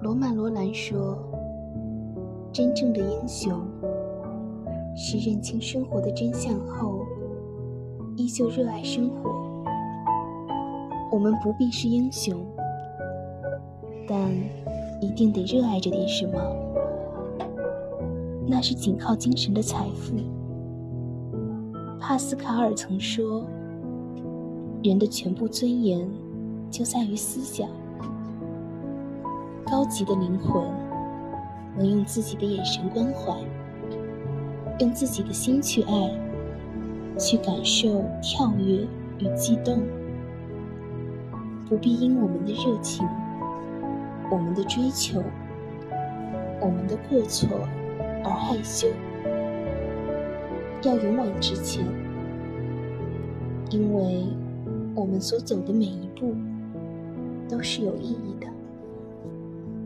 罗曼·罗兰说：“真正的英雄是认清生活的真相后，依旧热爱生活。我们不必是英雄，但一定得热爱着点什么，那是仅靠精神的财富。”帕斯卡尔曾说：“人的全部尊严就在于思想。高级的灵魂能用自己的眼神关怀，用自己的心去爱，去感受跳跃与激动。不必因我们的热情、我们的追求、我们的过错而害羞。”要勇往直前，因为我们所走的每一步都是有意义的。